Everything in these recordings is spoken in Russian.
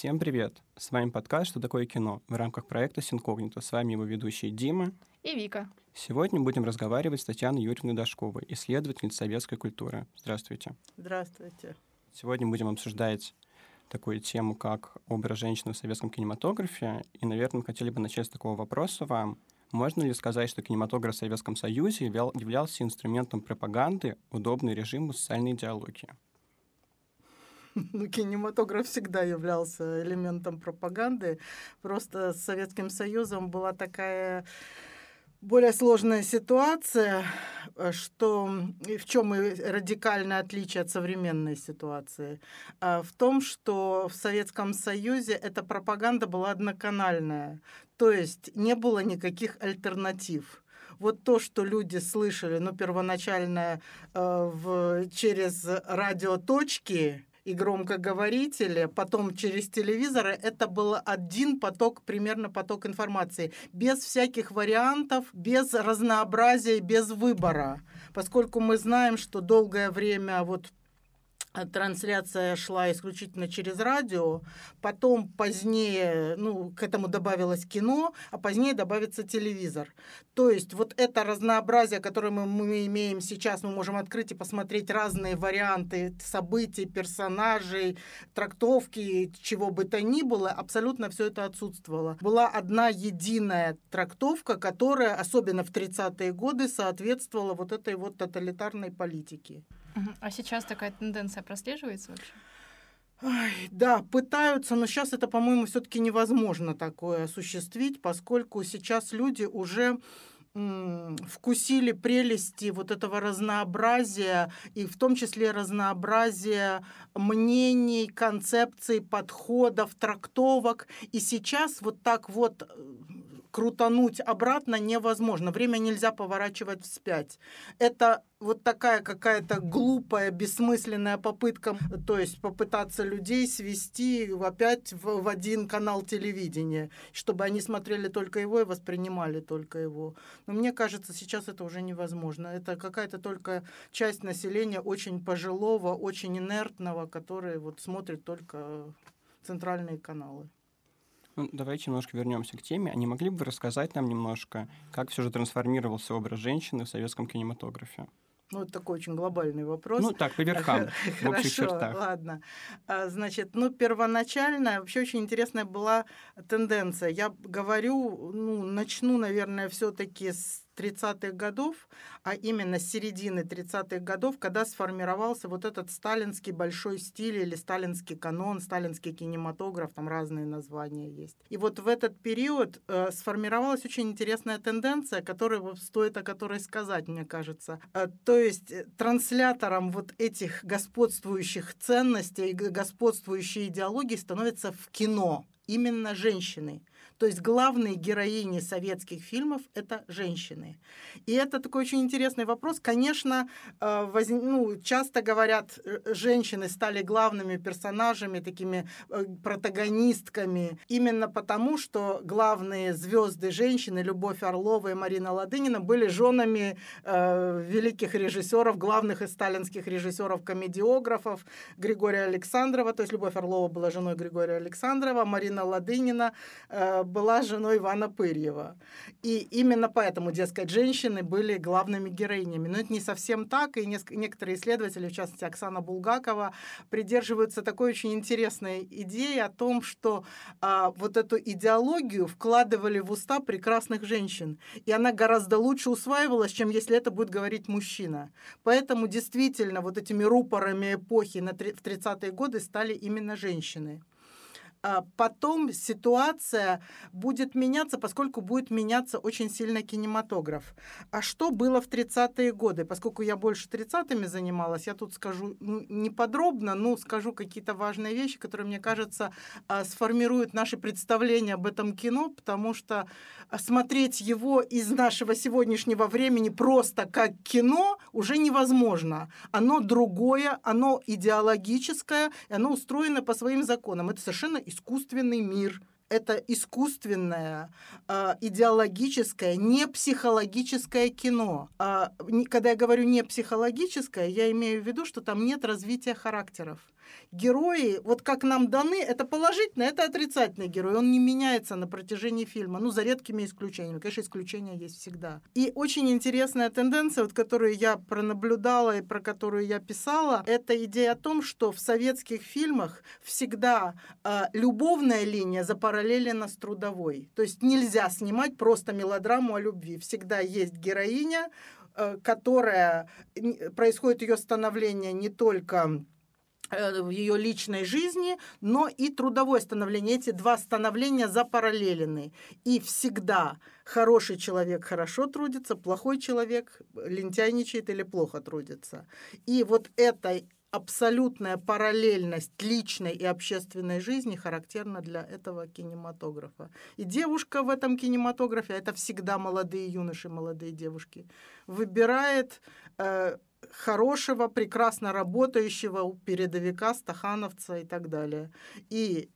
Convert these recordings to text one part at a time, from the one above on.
Всем привет! С вами подкаст «Что такое кино» в рамках проекта «Синкогнито». С вами его ведущие Дима и Вика. Сегодня будем разговаривать с Татьяной Юрьевной Дашковой, исследовательницей советской культуры. Здравствуйте. Здравствуйте. Сегодня будем обсуждать такую тему, как образ женщины в советском кинематографе. И, наверное, мы хотели бы начать с такого вопроса вам. Можно ли сказать, что кинематограф в Советском Союзе являлся инструментом пропаганды, удобной режиму социальной идеологии? Ну, кинематограф всегда являлся элементом пропаганды. Просто с Советским Союзом была такая более сложная ситуация, что в чем и радикальное отличие от современной ситуации, а в том, что в Советском Союзе эта пропаганда была одноканальная, то есть не было никаких альтернатив. Вот то, что люди слышали, ну, первоначально э, в, через радиоточки, и громкоговорители, потом через телевизоры, это был один поток, примерно поток информации, без всяких вариантов, без разнообразия, без выбора. Поскольку мы знаем, что долгое время вот трансляция шла исключительно через радио, потом позднее, ну, к этому добавилось кино, а позднее добавится телевизор. То есть вот это разнообразие, которое мы, мы имеем сейчас, мы можем открыть и посмотреть разные варианты событий, персонажей, трактовки, чего бы то ни было, абсолютно все это отсутствовало. Была одна единая трактовка, которая, особенно в 30-е годы, соответствовала вот этой вот тоталитарной политике. А сейчас такая тенденция прослеживается вообще? Ой, да, пытаются, но сейчас это, по-моему, все-таки невозможно такое осуществить, поскольку сейчас люди уже вкусили прелести вот этого разнообразия, и в том числе разнообразия мнений, концепций, подходов, трактовок. И сейчас вот так вот э, крутануть обратно невозможно. Время нельзя поворачивать вспять. Это вот такая какая-то глупая, бессмысленная попытка, то есть попытаться людей свести опять в, в один канал телевидения, чтобы они смотрели только его и воспринимали только его. Но мне кажется, сейчас это уже невозможно. Это какая-то только часть населения очень пожилого, очень инертного, который вот смотрит только центральные каналы. Ну, давайте немножко вернемся к теме. А не могли бы вы рассказать нам немножко, как все же трансформировался образ женщины в советском кинематографе? Ну, это такой очень глобальный вопрос. Ну, так, по верхам, в общих чертах. ладно. А, значит, ну, первоначально вообще очень интересная была тенденция. Я говорю, ну, начну, наверное, все таки с 30-х годов, а именно с середины 30-х годов, когда сформировался вот этот сталинский большой стиль или сталинский канон, сталинский кинематограф, там разные названия есть. И вот в этот период э, сформировалась очень интересная тенденция, которая стоит о которой сказать, мне кажется. Э, то есть э, транслятором вот этих господствующих ценностей, господствующей идеологии становится в кино именно женщины. То есть главные героини советских фильмов — это женщины. И это такой очень интересный вопрос. Конечно, э, воз... ну, часто говорят, э, женщины стали главными персонажами, такими э, протагонистками, именно потому, что главные звезды женщины, Любовь Орлова и Марина Ладынина, были женами э, великих режиссеров, главных из сталинских режиссеров-комедиографов Григория Александрова. То есть Любовь Орлова была женой Григория Александрова, Марина Ладынина э, была женой Ивана Пырьева. И именно поэтому, дескать, женщины были главными героинями. Но это не совсем так, и некоторые исследователи, в частности Оксана Булгакова, придерживаются такой очень интересной идеи о том, что а, вот эту идеологию вкладывали в уста прекрасных женщин, и она гораздо лучше усваивалась, чем если это будет говорить мужчина. Поэтому действительно вот этими рупорами эпохи на, в 30-е годы стали именно женщины. А потом ситуация будет меняться, поскольку будет меняться очень сильно кинематограф. А что было в 30-е годы? Поскольку я больше 30-ми занималась, я тут скажу ну, не подробно, но скажу какие-то важные вещи, которые, мне кажется, а, сформируют наши представления об этом кино, потому что смотреть его из нашего сегодняшнего времени просто как кино уже невозможно. Оно другое, оно идеологическое, оно устроено по своим законам. Это совершенно искусственный мир, это искусственное, э, идеологическое, не психологическое кино. А, когда я говорю не психологическое, я имею в виду, что там нет развития характеров. Герои, вот как нам даны, это положительный, это отрицательный герой. Он не меняется на протяжении фильма, ну, за редкими исключениями. Конечно, исключения есть всегда. И очень интересная тенденция, вот, которую я пронаблюдала и про которую я писала, это идея о том, что в советских фильмах всегда э, любовная линия запараллелена с трудовой. То есть нельзя снимать просто мелодраму о любви. Всегда есть героиня, э, которая происходит ее становление не только в ее личной жизни, но и трудовое становление. Эти два становления запараллелены. И всегда хороший человек хорошо трудится, плохой человек лентяйничает или плохо трудится. И вот эта абсолютная параллельность личной и общественной жизни характерна для этого кинематографа. И девушка в этом кинематографе, это всегда молодые юноши, молодые девушки, выбирает э, хорошего, прекрасно работающего передовика, стахановца и так далее. И,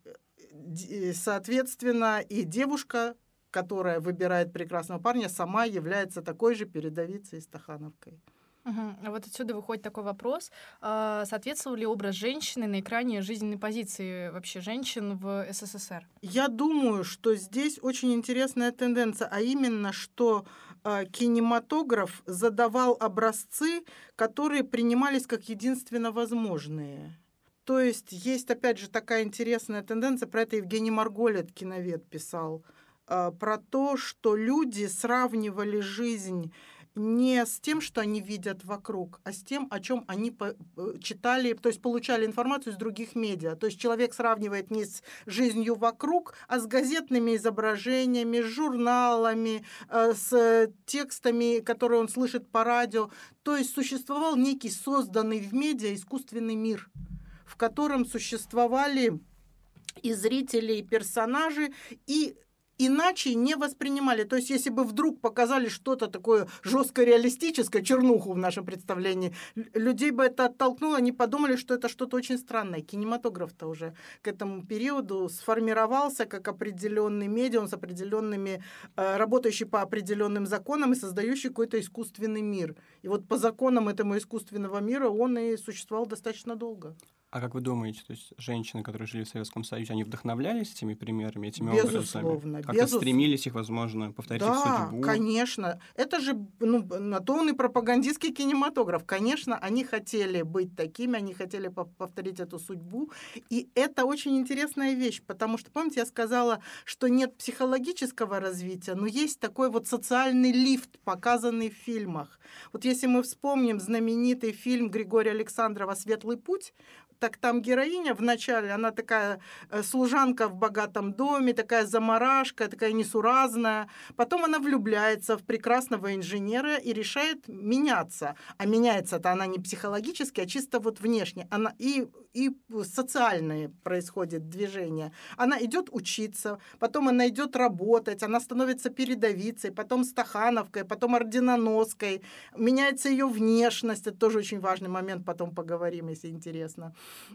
соответственно, и девушка, которая выбирает прекрасного парня, сама является такой же передовицей стахановкой. Угу. А вот отсюда выходит такой вопрос. А, соответствовал ли образ женщины на экране жизненной позиции вообще женщин в СССР? Я думаю, что здесь очень интересная тенденция, а именно, что кинематограф задавал образцы, которые принимались как единственно возможные. То есть есть, опять же, такая интересная тенденция, про это Евгений Марголет, киновед, писал, а, про то, что люди сравнивали жизнь не с тем, что они видят вокруг, а с тем, о чем они э, читали, то есть получали информацию из других медиа. То есть человек сравнивает не с жизнью вокруг, а с газетными изображениями, с журналами, э, с текстами, которые он слышит по радио. То есть существовал некий созданный в медиа искусственный мир, в котором существовали и зрители, и персонажи, и иначе не воспринимали. То есть, если бы вдруг показали что-то такое жестко реалистическое, чернуху в нашем представлении, людей бы это оттолкнуло, они подумали, что это что-то очень странное. Кинематограф-то уже к этому периоду сформировался как определенный медиум с определенными, э, работающий по определенным законам и создающий какой-то искусственный мир. И вот по законам этого искусственного мира он и существовал достаточно долго. А как вы думаете, то есть женщины, которые жили в Советском Союзе, они вдохновлялись этими примерами, этими безусловно, образами? Как-то безусловно. стремились их, возможно, повторить да, судьбу? конечно. Это же ну, на то он и пропагандистский кинематограф. Конечно, они хотели быть такими, они хотели повторить эту судьбу. И это очень интересная вещь, потому что, помните, я сказала, что нет психологического развития, но есть такой вот социальный лифт, показанный в фильмах. Вот если мы вспомним знаменитый фильм Григория Александрова «Светлый путь», так там героиня вначале, она такая э, служанка в богатом доме, такая заморашка, такая несуразная. Потом она влюбляется в прекрасного инженера и решает меняться. А меняется-то она не психологически, а чисто вот внешне. Она и, и социальное происходит движение. Она идет учиться, потом она идет работать, она становится передовицей, потом стахановкой, потом орденоноской. Меняется ее внешность, это тоже очень важный момент, потом поговорим, если интересно.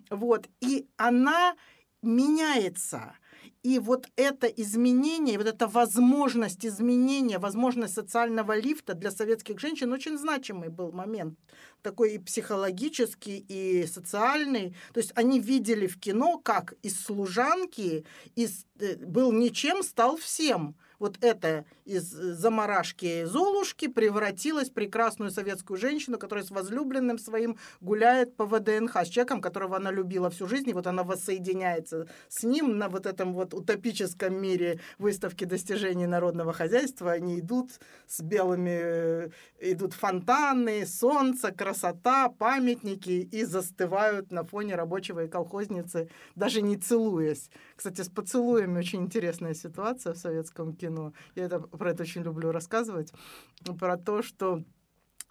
Вот. И она меняется. И вот это изменение, вот эта возможность изменения, возможность социального лифта для советских женщин очень значимый был момент. Такой и психологический, и социальный. То есть они видели в кино, как из служанки из, э, был ничем, стал всем вот это из э, заморашки Золушки превратилась в прекрасную советскую женщину, которая с возлюбленным своим гуляет по ВДНХ, с человеком, которого она любила всю жизнь, и вот она воссоединяется с ним на вот этом вот утопическом мире выставки достижений народного хозяйства. Они идут с белыми, э, идут фонтаны, солнце, красота, памятники и застывают на фоне рабочего и колхозницы, даже не целуясь. Кстати, с поцелуями очень интересная ситуация в советском кино кино. Я это, про это очень люблю рассказывать. Про то, что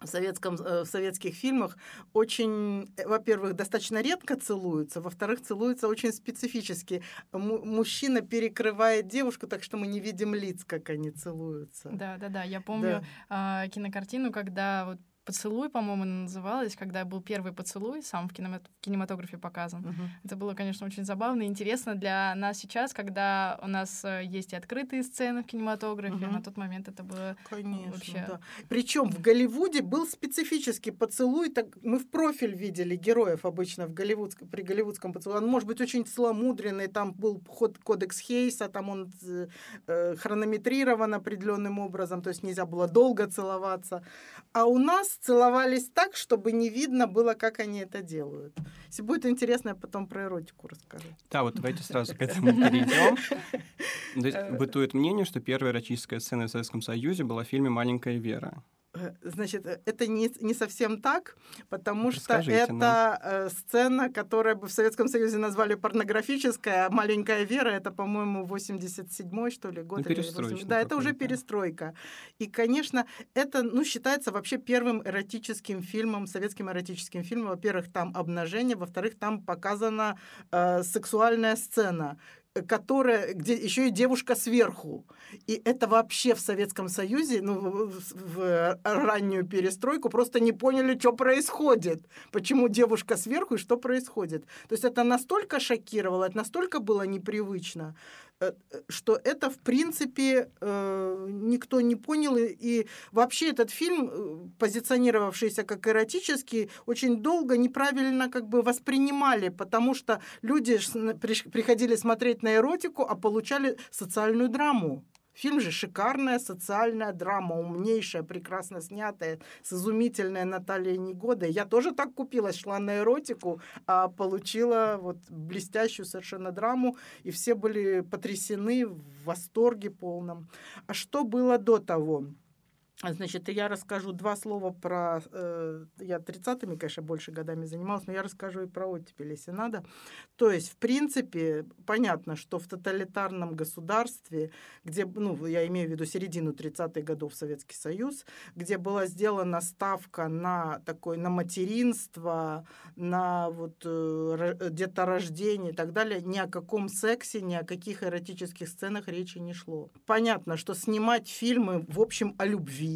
в, советском, э, в советских фильмах очень, э, во-первых, достаточно редко целуются, во-вторых, целуются очень специфически. М- мужчина перекрывает девушку, так что мы не видим лиц, как они целуются. Да, да, да. Я помню да. э, кинокартину, когда вот поцелуй, по-моему, называлась, когда был первый поцелуй, сам в, кино... в кинематографе показан. Мгм. Это было, конечно, очень забавно и интересно для нас сейчас, когда у нас э, есть и открытые сцены в кинематографе. Мгм. На тот момент это было Конечно, вообще. да. Причем в Голливуде был специфический поцелуй. Так мы в профиль видели героев обычно в голливудском, при голливудском поцелуе. Он может быть очень целомудренный, там был ход, кодекс Хейса, там он э, э, хронометрирован определенным образом, то есть нельзя было долго целоваться. А у нас целовались так, чтобы не видно было, как они это делают. Если будет интересно, я потом про эротику расскажу. Да, вот давайте сразу к этому перейдем. Э. бытует мнение, что первая эротическая сцена в Советском Союзе была в фильме «Маленькая Вера». Э, Значит, э, это не, не совсем так, потому что Расскажите нам. это э, сцена, которая бы в Советском Союзе назвали порнографическая, а «Маленькая Вера» — это, по-моему, 87-й, что ли, год. Ну, или перестроечный 80 Да, это уже перестройка. И, конечно, это, ну, считается вообще первым эротическим фильмом, советским эротическим фильмом. Во-первых, там обнажение, во-вторых, там показана э, сексуальная сцена которая, где еще и девушка сверху. И это вообще в Советском Союзе, ну, в, в- в раннюю перестройку просто не поняли, что происходит. Почему девушка сверху и что происходит. То есть это настолько шокировало, это настолько было непривычно, э, э, что это, в принципе, э, никто не понял. И, вообще этот фильм, э, позиционировавшийся как эротический, очень долго неправильно как бы воспринимали, потому что люди приходили смотреть на эротику, а получали социальную драму. Фильм же шикарная социальная драма, умнейшая, прекрасно снятая, с изумительной Натальей Негодой. Я тоже так купилась, шла на эротику, а получила вот блестящую совершенно драму, и все были потрясены, в восторге полном. А что было до того? Значит, я расскажу два слова про... э, я 30-ми, конечно, больше годами занималась, но я расскажу и про оттепель, если надо. То есть, в принципе, понятно, что в тоталитарном государстве, где, ну, я имею в виду середину 30-х годов Советский Союз, где была сделана ставка на такое, на материнство, на вот э, ро- деторождение и так далее, ни о каком сексе, ни о каких эротических сценах речи не шло. Понятно, что снимать фильмы, в общем, о любви,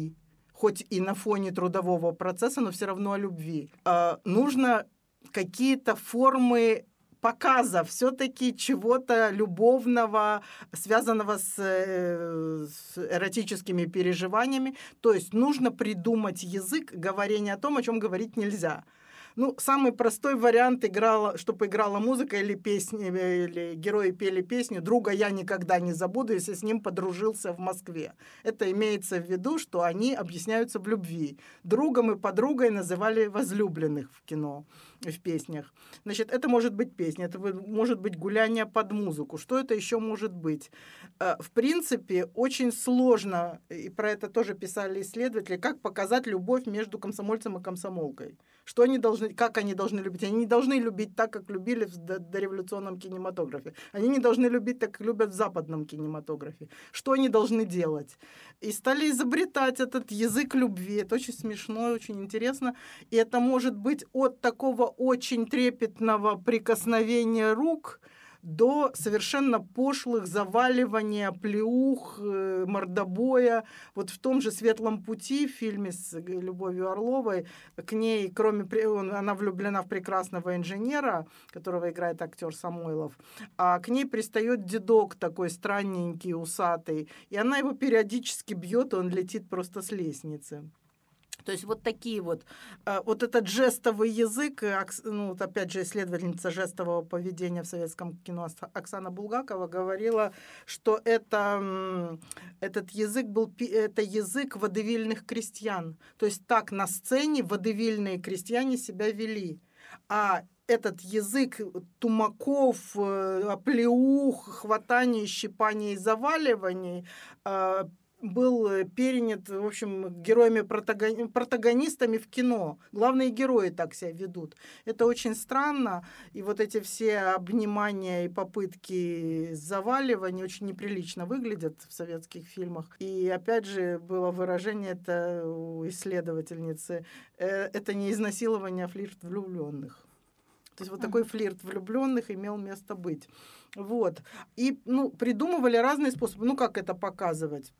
хоть и на фоне трудового процесса, но все равно о любви. А, нужно какие-то формы показа все-таки чего-то любовного, связанного с, э, с эротическими переживаниями. То есть нужно придумать язык говорения о том, о чем говорить нельзя. Ну, самый простой вариант играла, чтобы играла музыка или песни, э, или герои пели песню «Друга я никогда не забуду, если с ним подружился в Москве». Это имеется в виду, что они объясняются в любви. Другом и подругой называли возлюбленных в кино, в песнях. Значит, это может быть песня, это может быть гуляние под музыку. Что это еще может быть? Э, В принципе, очень сложно, и про это тоже писали исследователи, как показать любовь между комсомольцем и комсомолкой. Что они должны, как они должны любить? Они не должны любить так, как любили в до- дореволюционном кинематографе. Они не должны любить так, как любят в западном кинематографе. Что они должны делать? И стали изобретать этот язык любви. Это очень смешно, очень интересно. И это может быть от такого очень трепетного прикосновения рук до совершенно пошлых заваливания, плеух, э, мордобоя. Вот в том же «Светлом пути» в фильме с э, Любовью Орловой к ней, кроме... Она влюблена в прекрасного инженера, которого играет актер Самойлов, а к ней пристает дедок такой странненький, усатый, и она его периодически бьет, и он летит просто с лестницы. То есть вот такие вот, а, вот этот жестовый язык, э, ну вот опять же исследовательница жестового поведения в советском кино Оксана Булгакова говорила, что это, этот язык был, это язык водевильных крестьян. То есть так на сцене водевильные крестьяне себя вели. А этот язык тумаков, э, оплеух, хватаний, щипаний и заваливаний был э, перенят, в общем, героями, протагони- протагонистами в кино. Главные герои так себя ведут. Это очень странно. И вот эти все обнимания и попытки заваливания очень неприлично выглядят в советских фильмах. И опять же было выражение это у исследовательницы. э, Это не изнасилование, а флирт влюбленных. То есть вот такой флирт влюбленных имел место быть. Вот. И ну, придумывали разные способы. Ну, как это показывать?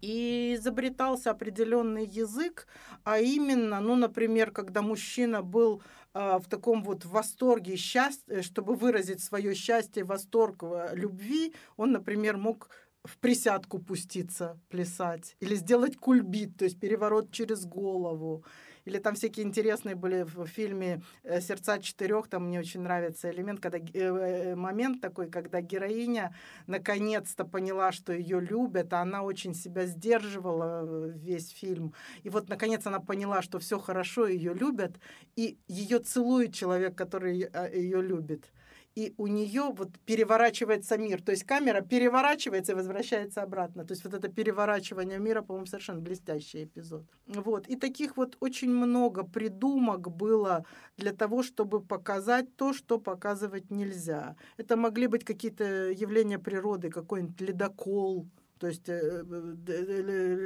И изобретался определенный язык, а именно, ну, например, когда мужчина был э, в таком вот восторге счастья, чтобы выразить свое счастье, восторг, э, любви, он, например, мог в присядку пуститься, плясать, или сделать кульбит, то есть переворот через голову, или там всякие интересные были в фильме э, «Сердца четырех», там мне очень нравится элемент, когда э, э, момент такой, когда героиня наконец-то поняла, что ее любят, а она очень себя сдерживала весь фильм. И вот наконец она поняла, что все хорошо, ее любят, и ее целует человек, который ее любит и у нее вот переворачивается мир. То есть камера переворачивается и возвращается обратно. То есть вот это переворачивание мира, по-моему, совершенно блестящий эпизод. Вот. И таких вот очень много придумок было для того, чтобы показать то, что показывать нельзя. Это могли быть какие-то явления природы, какой-нибудь ледокол, то есть э,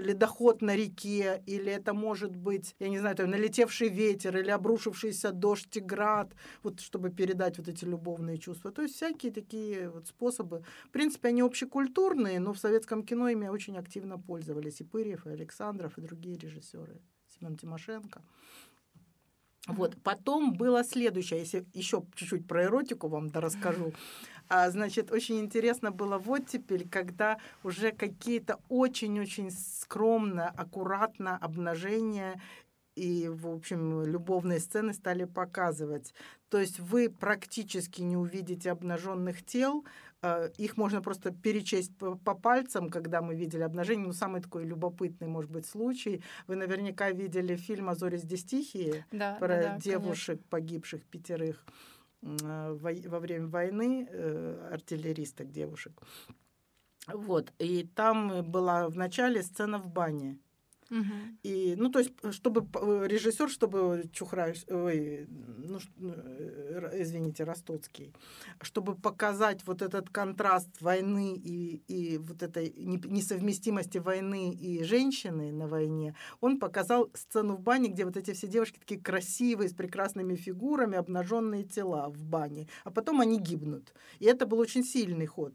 ледоход на реке, или это может быть, я не знаю, там, налетевший ветер, или обрушившийся дождь и град, вот чтобы передать вот эти любовные чувства. То есть всякие такие вот способы. В принципе, они общекультурные, но в советском кино ими очень активно пользовались и Пырьев, и Александров, и другие режиссеры. Семен Тимошенко. Вот. Потом было следующее, если еще чуть-чуть про эротику вам да расскажу. А, значит, очень интересно было вот теперь, когда уже какие-то очень-очень скромно, аккуратно обнажения и, в общем, любовные сцены стали показывать. То есть вы практически не увидите обнаженных тел, а, их можно просто перечесть по, по пальцам, когда мы видели обнажение. Ну, самый такой любопытный, может быть, случай. Вы наверняка видели фильм «А зори здесь тихие» да, про да, да, девушек, конечно. погибших пятерых во время войны, э, артиллеристок девушек. Вот, и там была в начале сцена в бане. И, ну, то есть, чтобы э, режиссер, чтобы Чухра, ой, ну, э, извините, Ростоцкий, чтобы показать вот этот контраст войны и, и вот этой несовместимости войны и женщины на войне, он показал сцену в бане, где вот эти все девушки такие красивые, с прекрасными фигурами, обнаженные тела в бане, а потом они гибнут. И это был очень сильный ход.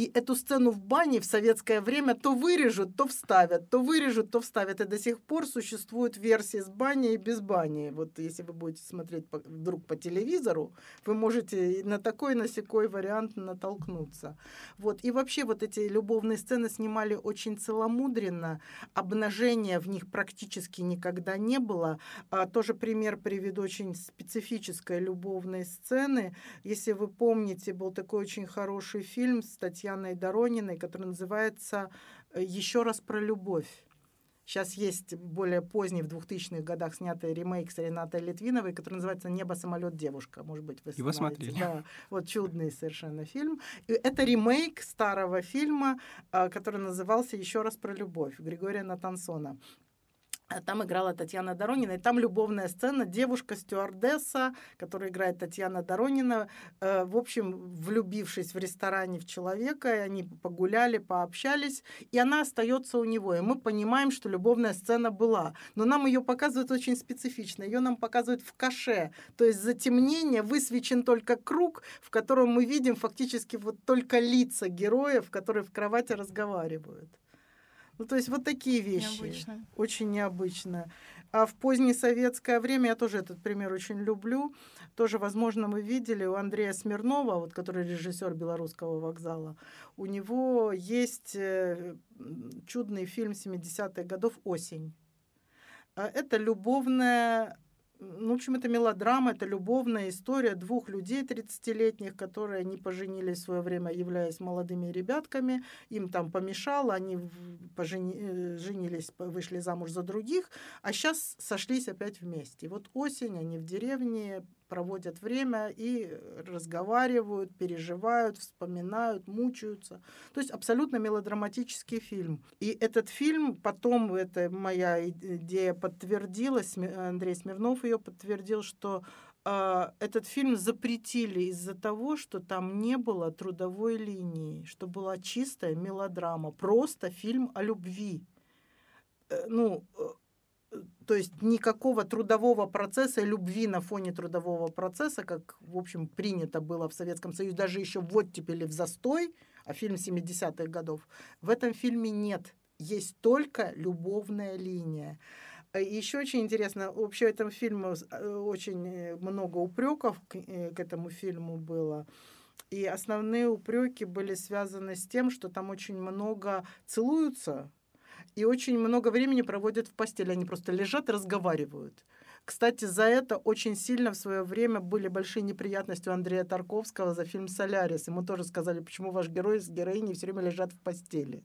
И эту сцену в бане в советское время то вырежут, то вставят, то вырежут, то вставят. И до сих пор существуют версии с баней и без бани. Вот если вы будете смотреть вдруг по телевизору, вы можете на такой, на секой вариант натолкнуться. Вот. И вообще вот эти любовные сцены снимали очень целомудренно. Обнажения в них практически никогда не было. А, тоже пример приведу очень специфической любовной сцены. Если вы помните, был такой очень хороший фильм, статья Татьяной Дорониной, который называется э, «Еще раз про любовь». Сейчас есть более поздний, в 2000-х годах снятый ремейк с Ренатой Литвиновой, который называется «Небо, самолет, девушка». Может быть, вы Его смотрели. Да, вот чудный совершенно фильм. И это ремейк старого фильма, э, который назывался «Еще раз про любовь» Григория Натансона. Там играла Татьяна Доронина, и там любовная сцена, девушка-стюардесса, которая играет Татьяна Доронина, э, в общем, влюбившись в ресторане в человека, и они погуляли, пообщались, и она остается у него, и мы понимаем, что любовная сцена была, но нам ее показывают очень специфично, ее нам показывают в каше, то есть затемнение, высвечен только круг, в котором мы видим фактически вот только лица героев, которые в кровати разговаривают. Ну, то есть вот такие вещи. Необычно. Очень необычно. А в позднее советское время, я тоже этот пример очень люблю, тоже, возможно, мы видели у Андрея Смирнова, вот, который режиссер белорусского вокзала, у него есть э, чудный фильм 70-х годов «Осень». А это любовная ну, в общем, это мелодрама, это любовная история двух людей 30-летних, которые не поженились в свое время, являясь молодыми ребятками. Им там помешало, они пожени, э, женились, вышли замуж за других, а сейчас сошлись опять вместе. И вот осень, они в деревне проводят время и разговаривают, переживают, вспоминают, мучаются. То есть абсолютно мелодраматический фильм. И этот фильм потом, это моя идея подтвердилась, Андрей Смирнов ее подтвердил, что э, этот фильм запретили из-за того, что там не было трудовой линии, что была чистая мелодрама, просто фильм о любви. Э, ну, э, то есть никакого трудового процесса, любви на фоне трудового процесса, как, в общем, принято было в Советском Союзе, даже еще в оттепели в застой, а фильм 70-х годов, в этом фильме нет есть только любовная линия. Э, Еще очень интересно, вообще этому фильму э, очень э, много упреков к, к этому фильму было. И основные упреки были связаны с тем, что там очень много целуются и очень много времени проводят в постели. Они просто лежат и разговаривают. Кстати, за это очень сильно в свое время были большие неприятности у Андрея Тарковского за фильм «Солярис». Ему тоже сказали, почему ваш герой с героиней все время лежат в постели.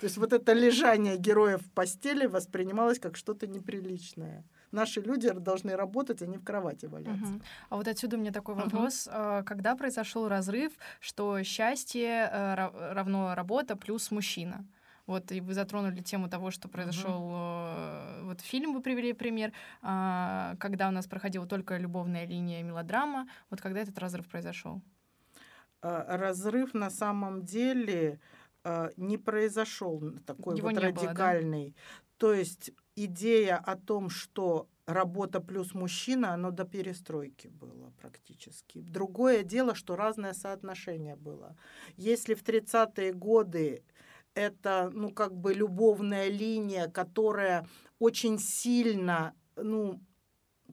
То есть вот это лежание героев в постели воспринималось как что-то неприличное. Наши люди должны работать, а не в кровати валяться. Угу. А вот отсюда у меня такой вопрос. Угу. Когда произошел разрыв, что счастье э, равно работа плюс мужчина? Вот, и вы затронули тему того, что произошел uh-huh. вот фильм, вы привели пример, а, когда у нас проходила только любовная линия мелодрама. Вот когда этот разрыв произошел? А, разрыв на самом деле а, не произошел такой Его вот радикальный. Было, да? То есть идея о том, что работа плюс мужчина, оно до перестройки было практически. Другое дело, что разное соотношение было. Если в 30-е годы это, ну, как бы любовная линия, которая очень сильно, ну,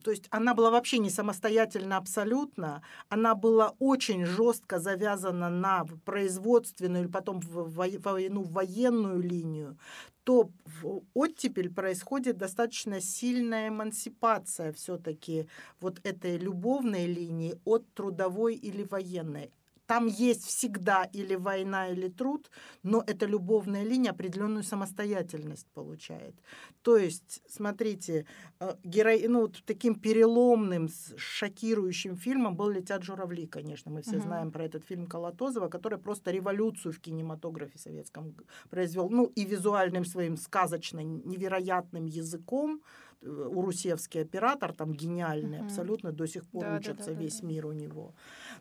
то есть она была вообще не самостоятельна абсолютно, она была очень жестко завязана на производственную или потом в войну, в военную линию, то в оттепель происходит достаточно сильная эмансипация все-таки вот этой любовной линии от трудовой или военной там есть всегда или война, или труд, но эта любовная линия определенную самостоятельность получает. То есть, смотрите, э, геро... ну, вот таким переломным, шокирующим фильмом был «Летят журавли», конечно. Мы все угу. знаем про этот фильм Колотозова, который просто революцию в кинематографе советском произвел. Ну, и визуальным своим сказочным, невероятным языком, Урусевский оператор, там гениальный угу. абсолютно, до сих пор да, учится да, да, весь да, мир у него.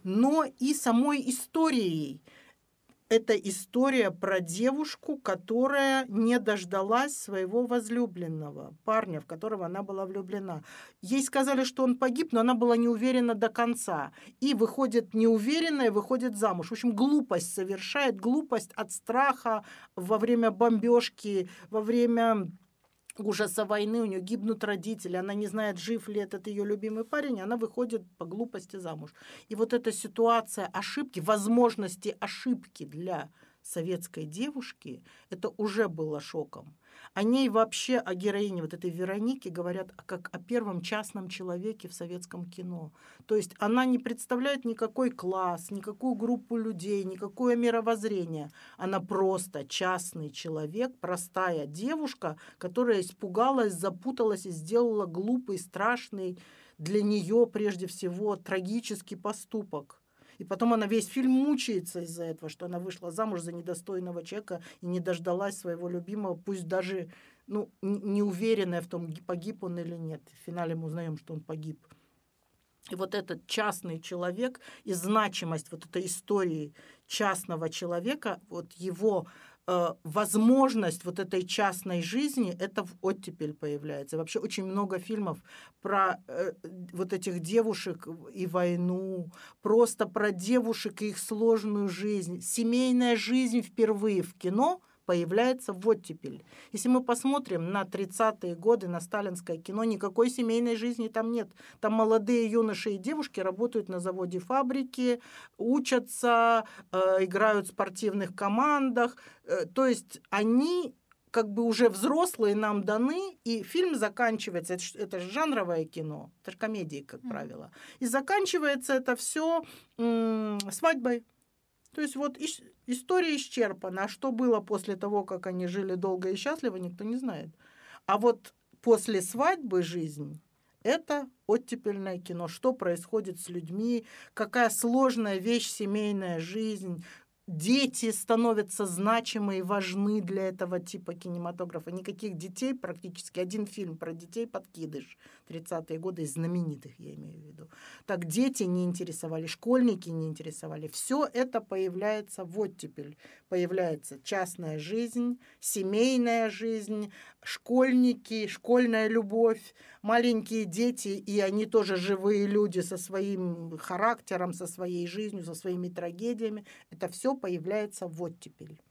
Но и самой историей. Это история про девушку, которая не дождалась своего возлюбленного, парня, в которого она была влюблена. Ей сказали, что он погиб, но она была не уверена до конца. И выходит неуверенная, выходит замуж. В общем, глупость совершает, глупость от страха во время бомбежки, во время ужаса войны, у нее гибнут родители, она не знает, жив ли этот ее любимый парень, она выходит по глупости замуж. И вот эта ситуация ошибки, возможности ошибки для советской девушки, это уже было шоком. О ней вообще, о героине вот этой Вероники говорят как о первом частном человеке в советском кино. То есть она не представляет никакой класс, никакую группу людей, никакое мировоззрение. Она просто частный человек, простая девушка, которая испугалась, запуталась и сделала глупый, страшный для нее прежде всего трагический поступок. И потом она весь фильм мучается из-за этого, что она вышла замуж за недостойного человека и не дождалась своего любимого, пусть даже ну, не уверенная в том, погиб он или нет. В финале мы узнаем, что он погиб. И вот этот частный человек и значимость вот этой истории частного человека, вот его возможность вот этой частной жизни, это в оттепель появляется. Вообще очень много фильмов про э, вот этих девушек и войну, просто про девушек и их сложную жизнь. Семейная жизнь впервые в кино – появляется в оттепель. Если мы посмотрим на 30-е годы, на сталинское кино, никакой семейной жизни там нет. Там молодые юноши и девушки работают на заводе фабрики, учатся, э, играют в спортивных командах. Э, то есть они как бы уже взрослые нам даны, и фильм заканчивается, это, это же жанровое кино, это же комедии, как правило, и заканчивается это все свадьбой. То есть вот история исчерпана. А что было после того, как они жили долго и счастливо, никто не знает. А вот после свадьбы жизнь – это оттепельное кино. Что происходит с людьми, какая сложная вещь семейная жизнь, дети становятся значимы и важны для этого типа кинематографа. Никаких детей практически. Один фильм про детей «Подкидыш» 30-е годы, из знаменитых я имею в виду. Так дети не интересовали, школьники не интересовали. Все это появляется в оттепель. Появляется частная жизнь, семейная жизнь, школьники, школьная любовь, маленькие дети, и они тоже живые люди со своим характером, со своей жизнью, со своими трагедиями. Это все появляется в оттепель.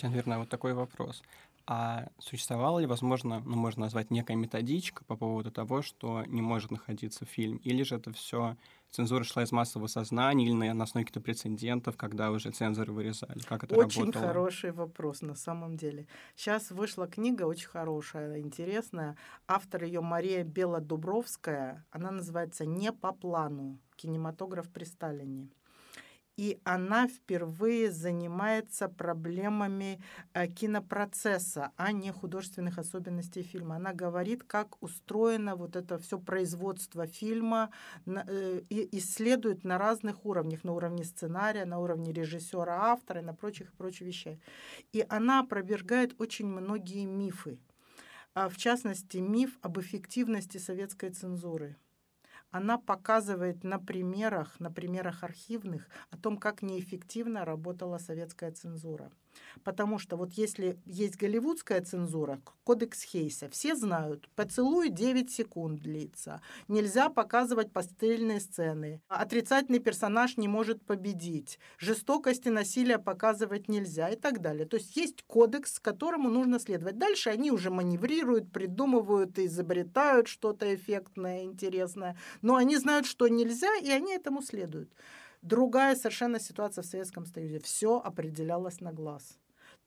наверное, вот такой вопрос. А существовала ли, возможно, ну, можно назвать некая методичка по поводу того, что не может находиться фильм? Или же это все цензура шла из массового сознания или на, на основе каких-то прецедентов, когда уже цензоры вырезали? Как это очень работало? хороший вопрос на самом деле. Сейчас вышла книга очень хорошая, интересная. Автор ее Мария Белодубровская. Она называется «Не по плану. Кинематограф при Сталине» и она впервые занимается проблемами э, кинопроцесса, а не художественных особенностей фильма. Она говорит, как устроено вот это все производство фильма, э, и исследует на разных уровнях, на уровне сценария, на уровне режиссера, автора и на прочих и прочих вещах. И она опровергает очень многие мифы. А в частности, миф об эффективности советской цензуры она показывает на примерах, на примерах архивных о том, как неэффективно работала советская цензура. Потому что вот если есть голливудская цензура, кодекс Хейса, все знают, поцелуй 9 секунд длится, нельзя показывать постельные сцены, отрицательный персонаж не может победить, жестокость и насилие показывать нельзя и так далее. То есть есть кодекс, которому нужно следовать. Дальше они уже маневрируют, придумывают, изобретают что-то эффектное, интересное, но они знают, что нельзя, и они этому следуют. Другая совершенно ситуация в Советском Союзе. Все определялось на глаз.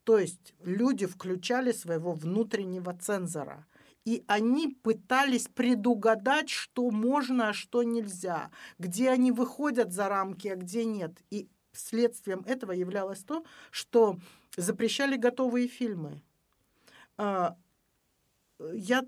То есть люди включали своего внутреннего цензора. И они пытались предугадать, что можно, а что нельзя, где они выходят за рамки, а где нет. И следствием этого являлось то, что запрещали готовые фильмы а, я,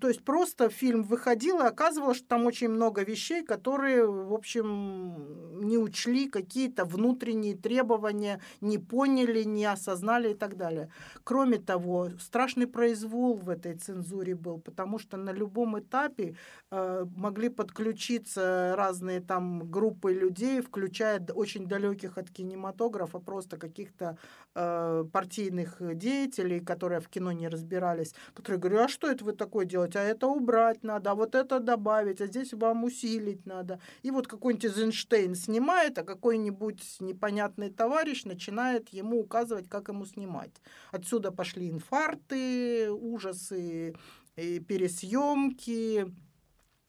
то есть просто фильм выходил, и оказывалось, что там очень много вещей, которые, в общем, не учли какие-то внутренние требования, не поняли, не осознали и так далее. Кроме того, страшный произвол в этой цензуре был, потому что на любом этапе э, могли подключиться разные там группы людей, включая очень далеких от кинематографа, просто каких-то э, партийных деятелей, которые в кино не разбирались, которые говорят, а что это вы такое делаете? А это убрать надо, а вот это добавить, а здесь вам усилить надо. И вот какой-нибудь Эйзенштейн снимает, а какой-нибудь непонятный товарищ начинает ему указывать, как ему снимать. Отсюда пошли инфаркты, ужасы, пересъемки,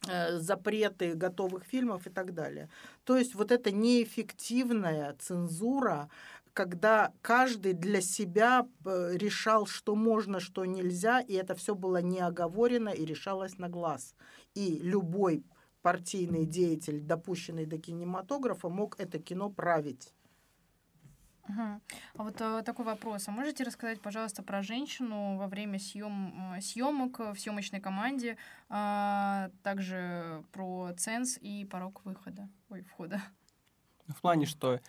э, запреты готовых фильмов и так далее. То есть вот эта неэффективная цензура, когда каждый для себя э, решал, что можно, что нельзя, и это все было не оговорено и решалось на глаз. И любой партийный деятель, допущенный до кинематографа, мог это кино править. Угу. А вот э, такой вопрос. А можете рассказать, пожалуйста, про женщину во время съем, э, съемок в съемочной команде, а также про ценз и порог выхода, ой, входа? В плане, что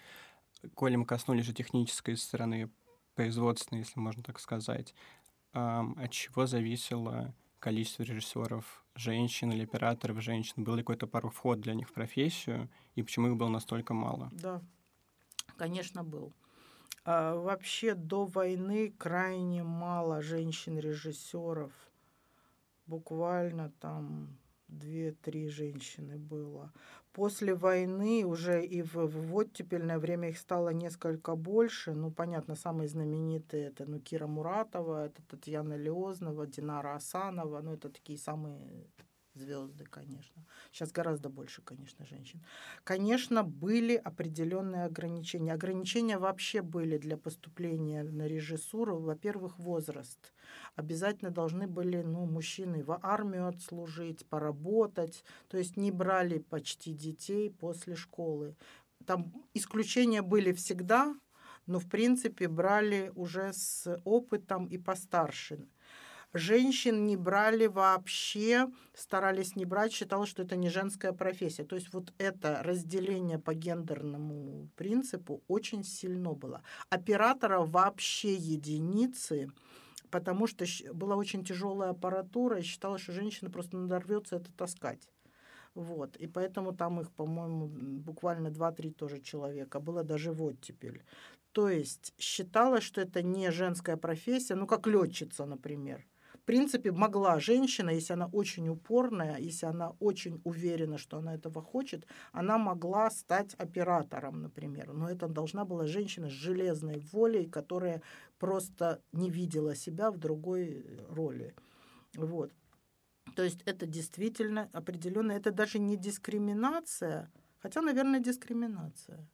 коли мы коснулись же технической стороны производственной, если можно так сказать, от чего зависело количество режиссеров женщин или операторов женщин? Был ли какой-то порог вход для них в профессию, и почему их было настолько мало? Да, конечно, был. А, вообще до войны крайне мало женщин-режиссеров. Буквально там две-три женщины было. После войны уже и в, в оттепельное время их стало несколько больше. Ну, понятно, самые знаменитые это ну, Кира Муратова, это Татьяна Леознова, Динара Асанова. Ну, это такие самые звезды, конечно. Сейчас гораздо больше, конечно, женщин. Конечно, были определенные ограничения. Ограничения вообще были для поступления на режиссуру. Во-первых, возраст. Обязательно должны были ну, мужчины в армию отслужить, поработать. То есть не брали почти детей после школы. Там исключения были всегда, но в принципе брали уже с опытом и постарше. Женщин не брали вообще, старались не брать, считалось, что это не женская профессия. То есть вот это разделение по гендерному принципу очень сильно было. Оператора вообще единицы, потому что была очень тяжелая аппаратура, и считалось, что женщина просто надорвется это таскать. Вот. И поэтому там их, по-моему, буквально 2-3 тоже человека. Было даже вот теперь. То есть считалось, что это не женская профессия, ну, как летчица, например. Принципе, могла женщина, если она очень упорная, если она очень уверена, что она этого хочет, она могла стать оператором, например. Но это должна была женщина с железной волей, которая просто не видела себя в другой роли. Вот. То есть это действительно определенно, это даже не дискриминация, хотя, наверное, дискриминация.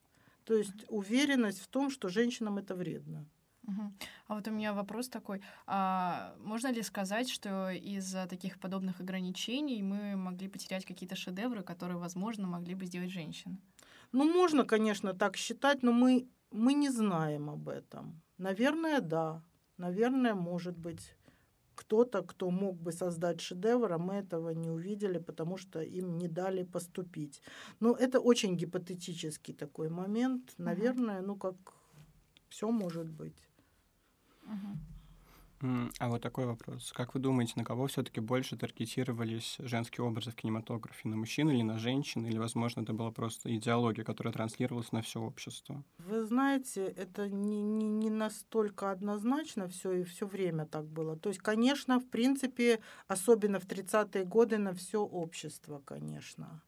То есть уверенность в том, что женщинам это вредно. Угу. А вот у меня вопрос такой. А можно ли сказать, что из-за таких подобных ограничений мы могли потерять какие-то шедевры, которые, возможно, могли бы сделать женщины? Ну, можно, конечно, так считать, но мы, мы не знаем об этом. Наверное, да. Наверное, может быть, кто-то, кто мог бы создать шедевр, а мы этого не увидели, потому что им не дали поступить. Но это очень гипотетический такой момент. Наверное, ну как все может быть. А вот такой вопрос. Как вы думаете, на кого все-таки больше таргетировались женские образы в кинематографе? На мужчин или на женщин? Или, возможно, это была просто идеология, которая транслировалась на все общество? Вы знаете, это не, не, не настолько однозначно все и все время так было. То есть, конечно, в принципе, особенно в 30-е годы на все общество, конечно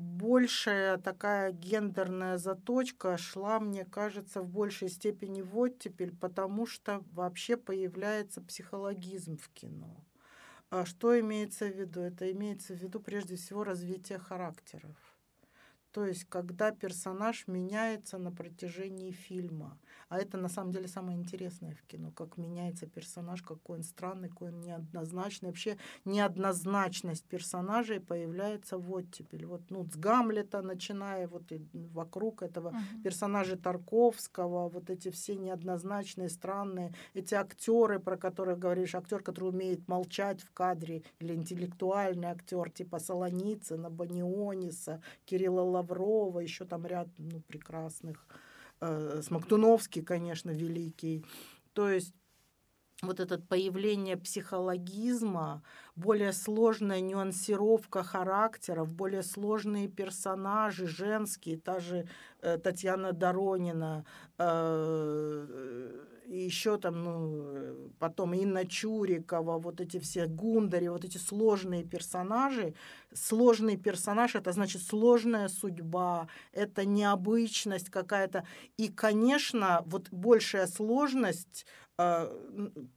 большая такая гендерная заточка шла, мне кажется, в большей степени в оттепель, потому что вообще появляется психологизм в кино. А что имеется в виду? Это имеется в виду прежде всего развитие характеров. То есть, когда персонаж меняется на протяжении фильма. А это на самом деле самое интересное в кино, как меняется персонаж, какой он странный, какой он неоднозначный. Вообще неоднозначность персонажей появляется в оттепель. Вот ну, с Гамлета, начиная вот и вокруг этого uh-huh. персонажа Тарковского, вот эти все неоднозначные, странные, эти актеры, про которых говоришь, актер, который умеет молчать в кадре, или интеллектуальный актер, типа Солоницына, Баниониса, Кирилла Лаврова, еще там ряд ну, прекрасных э, Смоктуновский, конечно, великий. То есть вот это появление психологизма, более сложная нюансировка характеров, более сложные персонажи женские, та же э, Татьяна Доронина, э, и еще там, ну, потом Инна Чурикова, вот эти все Гундари, вот эти сложные персонажи. Сложный персонаж — это значит сложная судьба, это необычность какая-то. И, конечно, вот большая сложность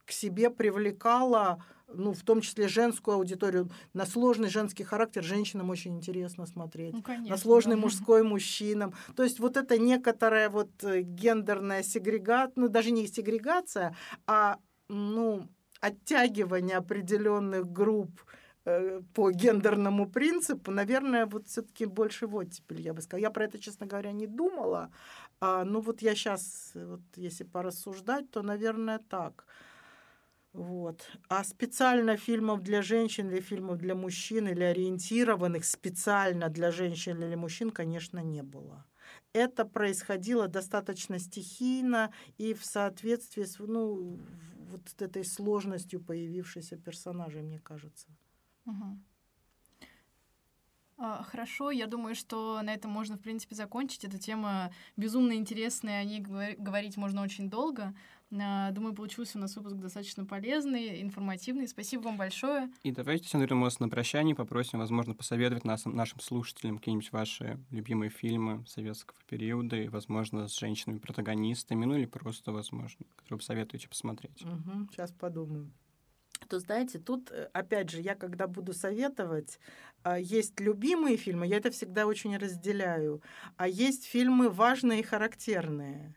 к себе привлекала ну, в том числе женскую аудиторию. На сложный женский характер женщинам очень интересно смотреть. Ну, конечно, на сложный да. мужской мужчинам. То есть вот это некоторая вот э, гендерная сегрегация, ну, даже не сегрегация, а, ну, оттягивание определенных групп э, по гендерному принципу, наверное, вот все-таки больше вот теперь я бы сказала. Я про это, честно говоря, не думала. А, ну вот я сейчас, вот если порассуждать, то, наверное, так. Вот. А специально фильмов для женщин или фильмов для мужчин, или ориентированных специально для женщин или мужчин, конечно, не было. Это происходило достаточно стихийно и в соответствии с ну, вот этой сложностью появившейся персонажей, мне кажется. Угу. Хорошо, я думаю, что на этом можно, в принципе, закончить. Эта тема безумно интересная, о ней говорить можно очень долго. А, думаю, получился у нас выпуск достаточно полезный, информативный. Спасибо вам большое. И давайте, Андрей Мосс, на прощание попросим, возможно, посоветовать нас, нашим слушателям какие-нибудь ваши любимые фильмы советского периода, и, возможно, с женщинами-протагонистами, ну или просто, возможно, которые посоветуете посмотреть. Угу, сейчас подумаю то знаете, тут, э, опять же, я когда буду советовать, а, есть любимые фильмы, я это всегда очень разделяю, а есть фильмы важные и характерные.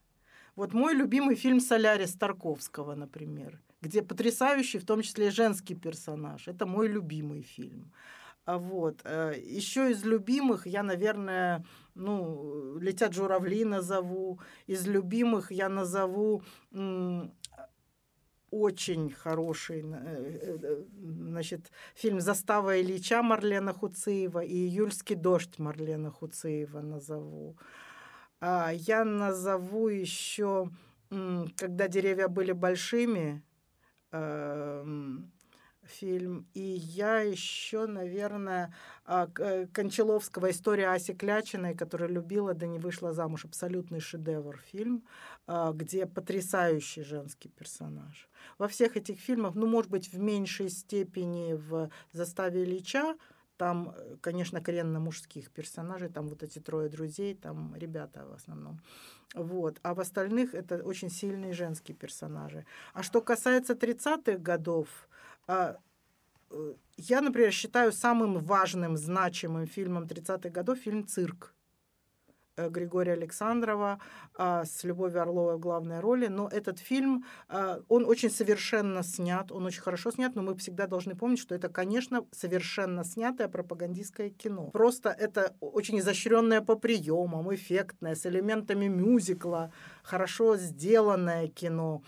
Вот мой любимый фильм «Солярис» Тарковского, например, где потрясающий, в том числе женский персонаж. Это мой любимый фильм. А вот. Э, Еще из любимых я, наверное, ну, «Летят журавли» назову. Из любимых я назову очень хороший э, э, значит, фильм «Застава Ильича» Марлена Хуциева и «Июльский дождь» Марлена Хуциева назову. А, я назову еще, когда деревья были большими, фильм. И я еще, наверное, а, э, Кончаловского «История Аси Клячиной», которая любила, да не вышла замуж. Абсолютный шедевр фильм, а, где потрясающий женский персонаж. Во всех этих фильмах, ну, может быть, в меньшей степени в «Заставе Ильича», там, э, конечно, коренно мужских персонажей, там вот эти трое друзей, там ребята в основном. Вот. А в остальных это очень сильные женские персонажи. А что касается 30-х годов, я, например, считаю самым важным, значимым фильмом 30-х годов фильм «Цирк». Э, Григория Александрова а, с Любовью Орловой в главной роли. Но этот фильм, а, он очень совершенно снят, он очень хорошо снят, но мы всегда должны помнить, что это, конечно, совершенно снятое пропагандистское кино. Просто это очень изощренное по приемам, эффектное, с элементами мюзикла, хорошо сделанное кино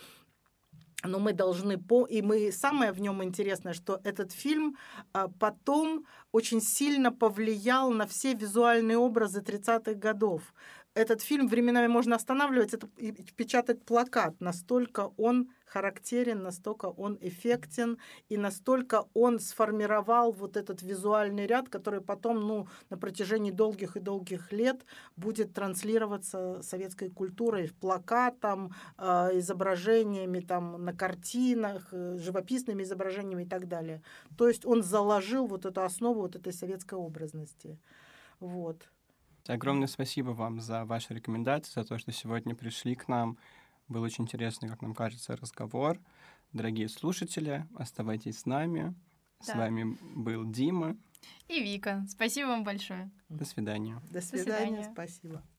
но мы должны по и мы самое в нем интересное, что этот фильм а, потом очень сильно повлиял на все визуальные образы 30-х годов этот фильм временами можно останавливать это, и печатать плакат. Настолько он характерен, настолько он эффектен, и настолько он сформировал вот этот визуальный ряд, который потом ну, на протяжении долгих и долгих лет будет транслироваться советской культурой, плакатом, э, изображениями там, на картинах, э, живописными изображениями и так далее. То есть он заложил вот эту основу вот этой советской образности. Вот. Огромное спасибо вам за ваши рекомендации, за то, что сегодня пришли к нам. Был очень интересный, как нам кажется, разговор. Дорогие слушатели, оставайтесь с нами. Да. С вами был Дима. И Вика. Спасибо вам большое. До свидания. До свидания. До свидания. Спасибо.